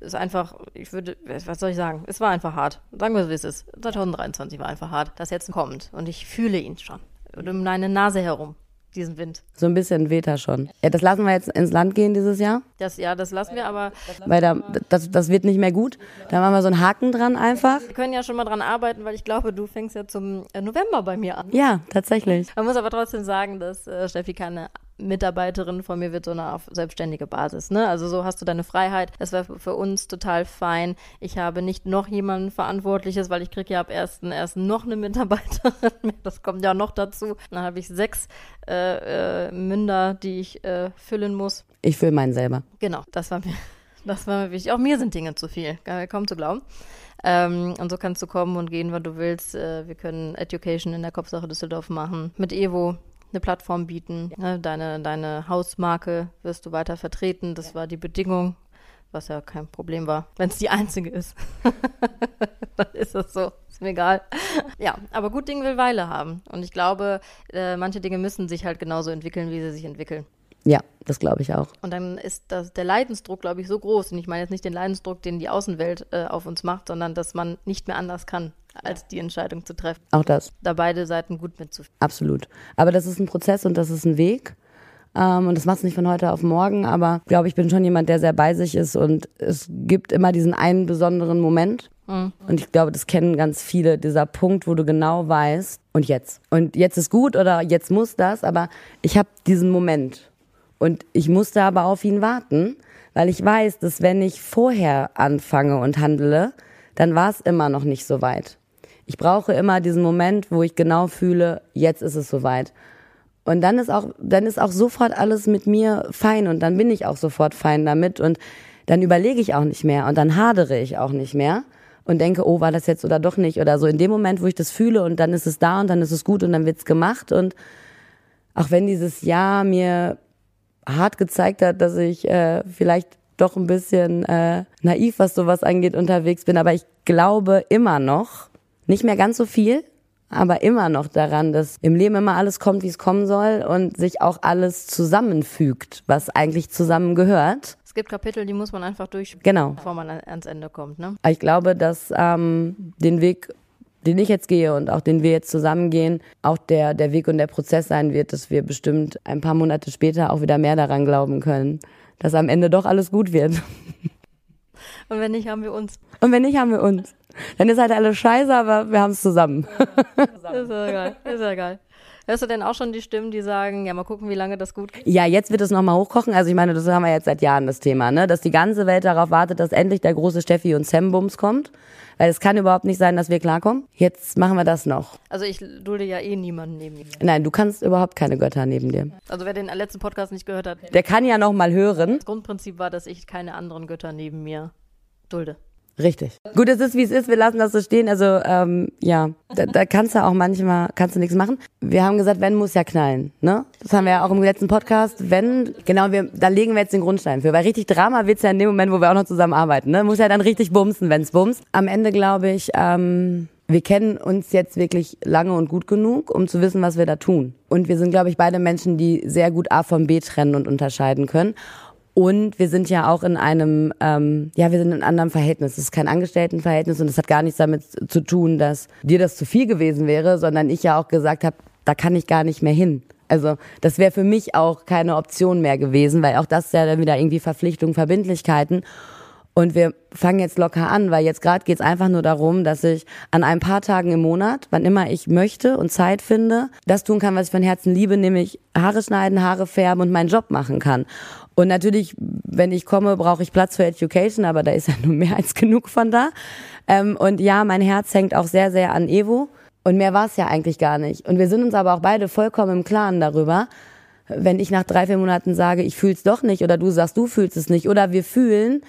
ist einfach, ich würde, was soll ich sagen? Es war einfach hart. Sagen wir es, wie es ist. 2023 war einfach hart, das jetzt kommt. Und ich fühle ihn schon. um meine Nase herum diesen Wind. So ein bisschen weht er schon. Ja, das lassen wir jetzt ins Land gehen dieses Jahr. Das, ja, das lassen wir, aber. Weil da, das, das wird nicht mehr gut. Da machen wir so einen Haken dran einfach. Wir können ja schon mal dran arbeiten, weil ich glaube, du fängst ja zum äh, November bei mir an. Ja, tatsächlich. Man muss aber trotzdem sagen, dass äh, Steffi keine Mitarbeiterin von mir wird, sondern auf selbstständige Basis. Ne? Also so hast du deine Freiheit. Das wäre für uns total fein. Ich habe nicht noch jemanden Verantwortliches, weil ich kriege ja ab 1.1. noch eine Mitarbeiterin. *laughs* Das kommt ja noch dazu. Dann habe ich sechs äh, äh, Münder, die ich äh, füllen muss. Ich fülle meinen selber. Genau, das war mir, *laughs* das war mir wichtig. Auch mir sind Dinge zu viel, kaum zu glauben. Ähm, und so kannst du kommen und gehen, wann du willst. Äh, wir können Education in der Kopfsache Düsseldorf machen. Mit Evo eine Plattform bieten. Ne? Deine, deine Hausmarke wirst du weiter vertreten. Das war die Bedingung, was ja kein Problem war, wenn es die einzige ist. *laughs* dann ist das so. Ist mir egal. Ja, aber gut Ding will Weile haben. Und ich glaube, äh, manche Dinge müssen sich halt genauso entwickeln, wie sie sich entwickeln. Ja, das glaube ich auch. Und dann ist das, der Leidensdruck, glaube ich, so groß. Und ich meine jetzt nicht den Leidensdruck, den die Außenwelt äh, auf uns macht, sondern dass man nicht mehr anders kann als die Entscheidung zu treffen. Auch das. Da beide Seiten gut mitzuführen. Absolut. Aber das ist ein Prozess und das ist ein Weg. Ähm, und das macht es nicht von heute auf morgen, aber ich glaube, ich bin schon jemand, der sehr bei sich ist und es gibt immer diesen einen besonderen Moment. Mhm. Und ich glaube, das kennen ganz viele, dieser Punkt, wo du genau weißt, und jetzt. Und jetzt ist gut oder jetzt muss das, aber ich habe diesen Moment. Und ich musste aber auf ihn warten, weil ich weiß, dass wenn ich vorher anfange und handle, dann war es immer noch nicht so weit. Ich brauche immer diesen Moment, wo ich genau fühle, jetzt ist es soweit. Und dann ist auch, dann ist auch sofort alles mit mir fein und dann bin ich auch sofort fein damit und dann überlege ich auch nicht mehr und dann hadere ich auch nicht mehr und denke, oh, war das jetzt oder doch nicht oder so. In dem Moment, wo ich das fühle und dann ist es da und dann ist es gut und dann wird's gemacht und auch wenn dieses Jahr mir hart gezeigt hat, dass ich äh, vielleicht doch ein bisschen äh, naiv, was sowas angeht, unterwegs bin, aber ich glaube immer noch, nicht mehr ganz so viel, aber immer noch daran, dass im Leben immer alles kommt, wie es kommen soll und sich auch alles zusammenfügt, was eigentlich zusammengehört. Es gibt Kapitel, die muss man einfach durch, Genau. bevor man an- ans Ende kommt. Ne? Ich glaube, dass ähm, den Weg, den ich jetzt gehe und auch den wir jetzt zusammen gehen, auch der, der Weg und der Prozess sein wird, dass wir bestimmt ein paar Monate später auch wieder mehr daran glauben können, dass am Ende doch alles gut wird. *laughs* Und wenn nicht, haben wir uns. Und wenn nicht, haben wir uns. Dann ist halt alles scheiße, aber wir haben es zusammen. Ist ja geil. Ist ja geil. Hörst du denn auch schon die Stimmen, die sagen, ja, mal gucken, wie lange das gut geht? Ja, jetzt wird es nochmal hochkochen. Also ich meine, das haben wir jetzt seit Jahren das Thema, ne? Dass die ganze Welt darauf wartet, dass endlich der große Steffi und Sam Bums kommt. Weil es kann überhaupt nicht sein, dass wir klarkommen. Jetzt machen wir das noch. Also ich dulde ja eh niemanden neben mir. Nein, du kannst überhaupt keine Götter neben dir. Also wer den letzten Podcast nicht gehört hat, Der kann ja noch mal hören. das Grundprinzip war, dass ich keine anderen Götter neben mir dulde. Richtig. Gut, es ist wie es ist. Wir lassen das so stehen. Also ähm, ja, da, da kannst du auch manchmal kannst du nichts machen. Wir haben gesagt, wenn muss ja knallen. Ne? Das haben wir ja auch im letzten Podcast. Wenn genau, wir da legen wir jetzt den Grundstein für. Weil richtig Drama wird's ja in dem Moment, wo wir auch noch zusammen arbeiten. Ne? Muss ja dann richtig bumsen, wenn's bumst. Am Ende glaube ich. Ähm, wir kennen uns jetzt wirklich lange und gut genug, um zu wissen, was wir da tun. Und wir sind, glaube ich, beide Menschen, die sehr gut A von B trennen und unterscheiden können. Und wir sind ja auch in einem, ähm, ja, wir sind in einem anderen Verhältnis. Es ist kein Angestelltenverhältnis und es hat gar nichts damit zu tun, dass dir das zu viel gewesen wäre, sondern ich ja auch gesagt habe, da kann ich gar nicht mehr hin. Also das wäre für mich auch keine Option mehr gewesen, weil auch das ist ja dann wieder irgendwie Verpflichtungen, Verbindlichkeiten. Und wir fangen jetzt locker an, weil jetzt gerade geht's einfach nur darum, dass ich an ein paar Tagen im Monat, wann immer ich möchte und Zeit finde, das tun kann, was ich von Herzen liebe, nämlich Haare schneiden, Haare färben und meinen Job machen kann. Und natürlich, wenn ich komme, brauche ich Platz für Education, aber da ist ja nur mehr als genug von da. Ähm, und ja, mein Herz hängt auch sehr, sehr an Evo. Und mehr war es ja eigentlich gar nicht. Und wir sind uns aber auch beide vollkommen im Klaren darüber, wenn ich nach drei, vier Monaten sage, ich fühl's doch nicht, oder du sagst, du fühlst es nicht, oder wir fühlen,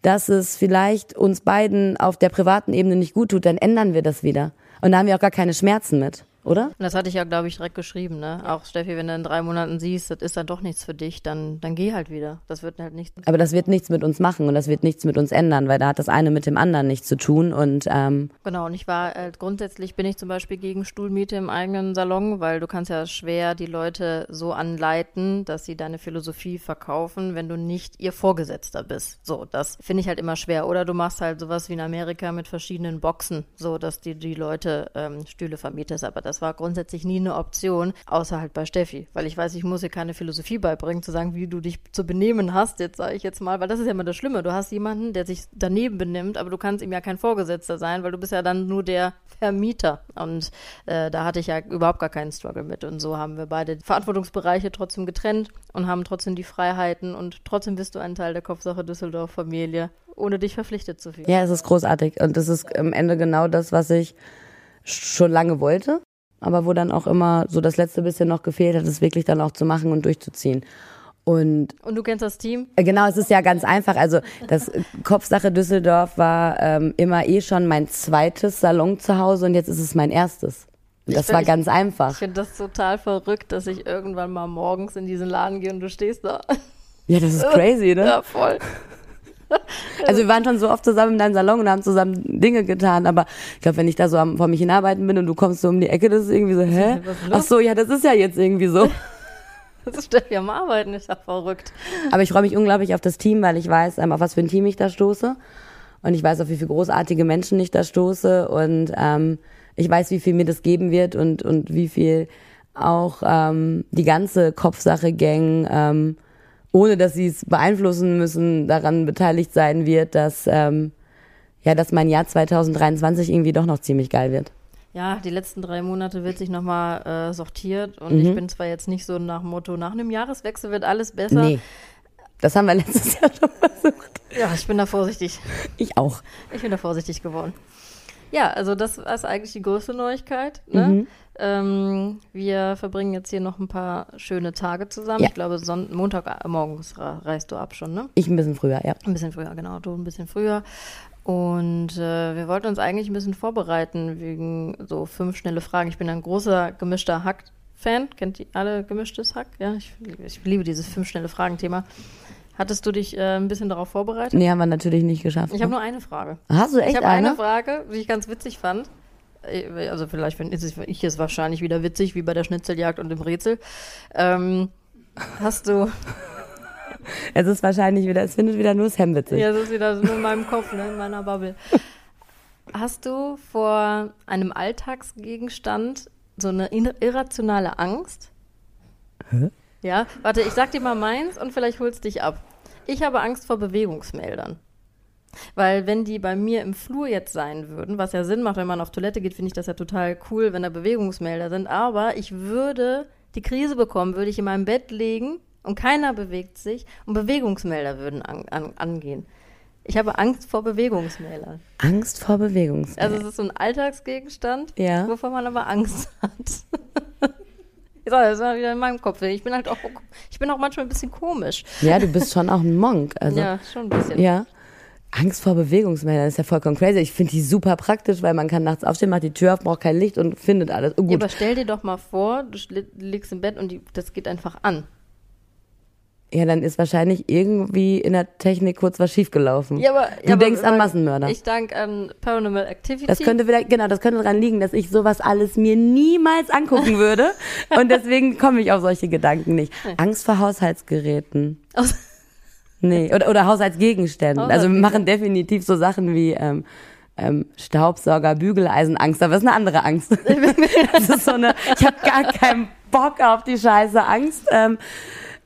dass es vielleicht uns beiden auf der privaten Ebene nicht gut tut, dann ändern wir das wieder. Und da haben wir auch gar keine Schmerzen mit, oder? Und das hatte ich ja, glaube ich, direkt geschrieben, ne? Auch Steffi, wenn du in drei Monaten siehst, das ist dann doch nichts für dich, dann, dann geh halt wieder. Das wird halt nichts. Aber das wird nichts mit uns machen und das wird nichts mit uns ändern, weil da hat das eine mit dem anderen nichts zu tun. Und ähm, Genau, und ich war, äh, grundsätzlich bin ich zum Beispiel gegen Stuhlmiete im eigenen Salon, weil du kannst ja schwer die Leute so anleiten, dass sie deine Philosophie verkaufen, wenn du nicht ihr Vorgesetzter bist. So, das finde ich halt immer schwer. Oder du machst halt sowas wie in Amerika mit verschiedenen Boxen, so dass die, die Leute ähm, Stühle vermietest. Aber das war grundsätzlich nie eine Option, außer halt bei Steffi. Weil ich weiß, ich muss ihr keine Philosophie beibringen, zu sagen, wie du dich zu benehmen hast, jetzt sage ich jetzt mal, weil das ist ja immer das Schlimme. Du hast jemanden, der sich daneben benimmt, aber du kannst ihm ja kein Vorgesetzter sein, weil du bist ja dann nur der Vermieter. Und äh, da hatte ich ja überhaupt gar keinen Struggle mit. Und so haben wir beide Verantwortungsbereiche trotzdem getrennt und haben trotzdem die Freiheiten und trotzdem bist du ein Teil der Kopfsache Düsseldorf Familie, ohne dich verpflichtet zu fühlen. ja, es ist großartig. Und das ist am Ende genau das, was ich schon lange wollte, aber wo dann auch immer so das letzte bisschen noch gefehlt hat, es wirklich dann auch zu machen und durchzuziehen. Und Und du kennst das Team? Äh, Genau, es ist ja ganz einfach. Also das Kopfsache Düsseldorf war ähm, immer eh schon mein zweites Salon zu Hause und jetzt ist es mein erstes. Und das Ich war find- ganz Ich einfach. finde das total verrückt, dass ich irgendwann mal morgens in diesen Laden gehe und du stehst da. Ja, das ist crazy, ne? *laughs* Ja, voll. *laughs* Also wir waren schon so oft zusammen in deinem Salon und haben zusammen Dinge getan, aber ich glaube, wenn ich da so am, vor mich hinarbeiten bin und du kommst so um die Ecke, das ist irgendwie so, hä? Ach so, ja, das ist ja jetzt irgendwie so. *laughs* Das ist Steffi am Arbeiten, ist ja verrückt. Aber ich freue mich unglaublich auf das Team, weil ich weiß, ähm, auf was für ein Team ich da stoße. Und ich weiß, auf wie viele großartige Menschen ich da stoße. Und ähm, ich weiß, wie viel mir das geben wird und, und wie viel auch ähm, die ganze Kopfsache-Gang, ähm, ohne dass sie es beeinflussen müssen, daran beteiligt sein wird, dass, ähm, ja, dass mein Jahr 2023 irgendwie doch noch ziemlich geil wird. Ja, die letzten drei Monate wird sich nochmal äh, sortiert und Mhm. ich bin zwar jetzt nicht so nach dem Motto, nach einem Jahreswechsel wird alles besser, Nee. Das haben wir letztes Jahr schon versucht. Ja, ich bin da vorsichtig. Ich auch. Ich bin da vorsichtig geworden. Ja, also das ist eigentlich die größte Neuigkeit. Ne? Mhm. Ähm, wir verbringen jetzt hier noch ein paar schöne Tage zusammen. Ja. Ich glaube, Son Montag äh, reist du ab schon, ne? Ich ein bisschen früher, ja. Ein bisschen früher, genau, du ein bisschen früher. Und äh, wir wollten uns eigentlich ein bisschen vorbereiten wegen so fünf schnelle Fragen. Ich bin ein großer gemischter Hack-Fan. Kennt ihr alle gemischtes Hack? Ja, ich, ich liebe dieses fünf schnelle Fragen-Thema. Hattest du dich äh, ein bisschen darauf vorbereitet? Nee, haben wir natürlich nicht geschafft. Ich habe nur eine Frage. Hast du echt ich habe eine? eine Frage, die ich ganz witzig fand. Äh, Also vielleicht finde ich es wahrscheinlich wieder witzig, wie bei der Schnitzeljagd und dem Rätsel. Ähm, hast du, *laughs* Es ist wahrscheinlich wieder, es findet wieder nur Sam witzig. ja, das ist wieder nur in meinem Kopf, ne, in meiner Bubble. Hast du vor einem Alltagsgegenstand so eine in- irrationale Angst? Hä? Ja, warte, ich sag dir mal meins und vielleicht holst dich ab. Ich habe Angst vor Bewegungsmeldern. Weil wenn die bei mir im Flur jetzt sein würden, was ja Sinn macht, wenn man auf Toilette geht, finde ich das ja total cool, wenn da Bewegungsmelder sind. Aber ich würde die Krise bekommen, würde ich in meinem Bett liegen und keiner bewegt sich und Bewegungsmelder würden an, an, angehen. Ich habe Angst vor Bewegungsmeldern. Angst vor Bewegungs. Also es ist so ein Alltagsgegenstand, Ja. wovor man aber Angst hat. *laughs* Ich sag, das war wieder in meinem Kopf. Ich bin halt auch, ich bin auch manchmal ein bisschen komisch. ja, du bist schon auch ein Monk. Also, ja, schon ein bisschen. Ja. Angst vor Bewegungsmeldern ist ja vollkommen crazy. Ich finde die super praktisch, weil man kann nachts aufstehen, macht die Tür auf, braucht kein Licht und findet alles. Oh, Ja, gut. aber stell dir doch mal vor, du liegst im Bett und die, das geht einfach an. Ja, dann ist wahrscheinlich irgendwie in der Technik kurz was schiefgelaufen. Ja, aber, du ja, aber denkst an weil- Massenmörder. Ich denke an Paranormal Activity. Das könnte wieder, genau, das könnte daran liegen, dass ich sowas alles mir niemals angucken würde. *laughs* und deswegen komme ich auf solche Gedanken nicht. Angst vor Haushaltsgeräten. Aus- Nee, oder, oder Haushaltsgegenständen. Also wir machen definitiv so Sachen wie ähm, ähm, Staubsauger, Bügeleisen, Angst, aber das ist eine andere Angst. *laughs* das ist so eine, ich habe gar keinen Bock auf die scheiße Angst. Ähm,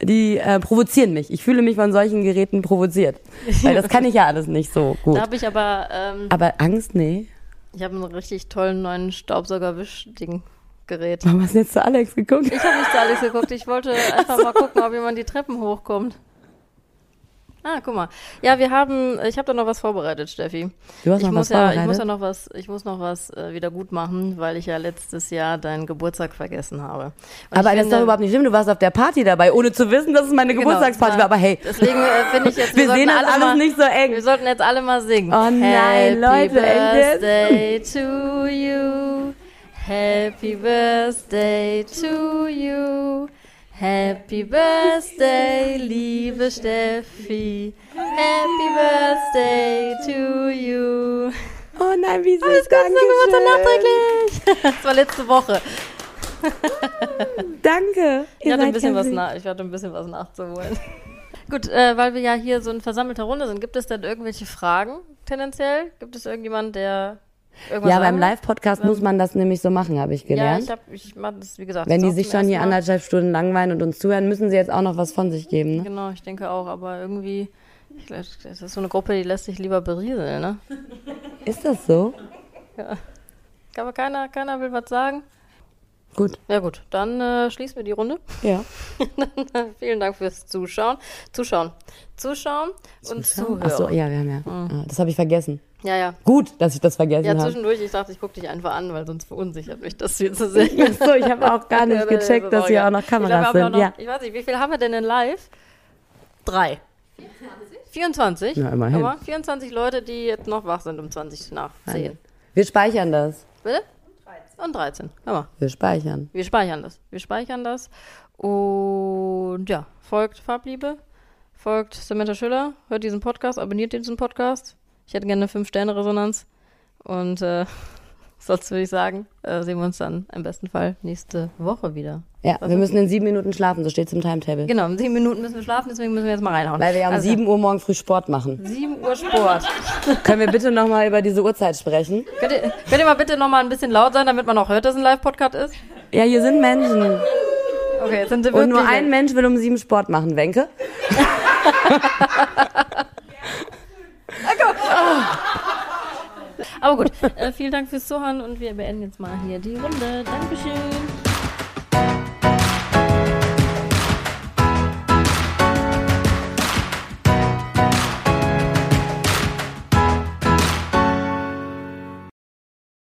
die äh, provozieren mich. Ich fühle mich von solchen Geräten provoziert. Weil das kann ich ja alles nicht so gut. Da habe ich aber, ähm, Aber Angst, nee. ich habe einen richtig tollen neuen Staubsauger-Wischding-Gerät. Warum hast du jetzt zu Alex geguckt? Ich habe nicht zu Alex geguckt. Ich wollte einfach mal gucken, ob jemand die Treppen hochkommt. Ah, guck mal. Ja, wir haben, ich habe da noch was vorbereitet, Steffi. Du hast ich noch muss was ja, ich vorbereitet? muss ja noch was, ich muss noch was äh, wieder gut machen, weil ich ja letztes Jahr deinen Geburtstag vergessen habe. Und Aber ich das ist doch überhaupt nicht schlimm. Du warst auf der Party dabei, ohne zu wissen, dass es meine Genau, Geburtstagsparty war. Aber hey, *laughs* Deswegen äh, finde ich jetzt, wir sollten sehen das alle alles mal, nicht so eng. Wir sollten jetzt alle mal singen. Oh nein, Happy Leute, Birthday to you. Happy Birthday to you. Happy Birthday, liebe Steffi. Happy Birthday to you. Oh nein, wie süß. Alles Gute zum Geburtstag Dankeschön. nachträglich. Das war letzte Woche. *laughs* Danke. Ich hatte, ein bisschen was nach, ich hatte ein bisschen was nachzuholen. *laughs* Gut, äh, weil wir ja hier so in versammelter Runde sind, gibt es denn irgendwelche Fragen tendenziell? Gibt es irgendjemand, der irgendwas Ja, beim? Live-Podcast muss man das nämlich so machen, habe ich Ja, gelernt. ich, hab, ich mach das, wie gesagt. Wenn die sich schon hier anderthalb Stunden langweilen und uns zuhören, müssen sie jetzt auch noch was von sich geben. Ne? Genau, ich denke auch, aber irgendwie, ich glaub, das ist so eine Gruppe, die lässt sich lieber berieseln, ne? Ist das so? Aber keiner, keiner will was sagen. Gut. Ja gut, dann äh, schließen wir die Runde. Ja. *laughs* Vielen Dank fürs Zuschauen. Zuschauen. Zuschauen und zuhören. Ach so, ja, wir haben ja. Ah, Das habe ich vergessen. Ja, ja. Gut, dass ich das vergessen Ja, habe. zwischendurch, ich dachte, ich gucke dich einfach an, weil sonst verunsichert mich das viel zu sehr. *laughs* Ach so, ich habe auch gar nicht *laughs* Ja, gecheckt, dass hier auch noch Kameras ja sind. noch, Ja. Ich weiß nicht, wie viel haben wir denn in live? Drei. 24? Na, immerhin. Guck mal, 24 Leute, die jetzt noch wach sind um 20 nach 10. Wir speichern das. Bitte? Und 13. Hör mal. Wir speichern. Wir speichern das. Wir speichern das. Und ja, folgt Farbliebe, folgt Samantha Schüller, hört diesen Podcast, abonniert diesen Podcast. Ich hätte gerne eine 5-Sterne-Resonanz. Und äh, sonst würde ich sagen, äh, sehen wir uns dann im besten Fall nächste Woche wieder. Ja, Was wir müssen in sieben Minuten schlafen, so steht es im Timetable. Genau, in 7 Minuten müssen wir schlafen, deswegen müssen wir jetzt mal reinhauen. Weil wir ja um Also, sieben Uhr morgen früh Sport machen. 7 Uhr Sport. *laughs* Können wir bitte nochmal über diese Uhrzeit sprechen? könnt, ihr, könnt ihr mal bitte nochmal ein bisschen laut sein, damit man auch hört, dass ein Live-Podcast ist? Ja, hier sind Menschen. Okay, jetzt sind sie Und wirklich... nur ein Mensch will um sieben Sport machen, Wenke. *laughs* *laughs* Aber gut, äh, vielen Dank fürs Zuhören und wir beenden jetzt mal hier die Runde. Dankeschön.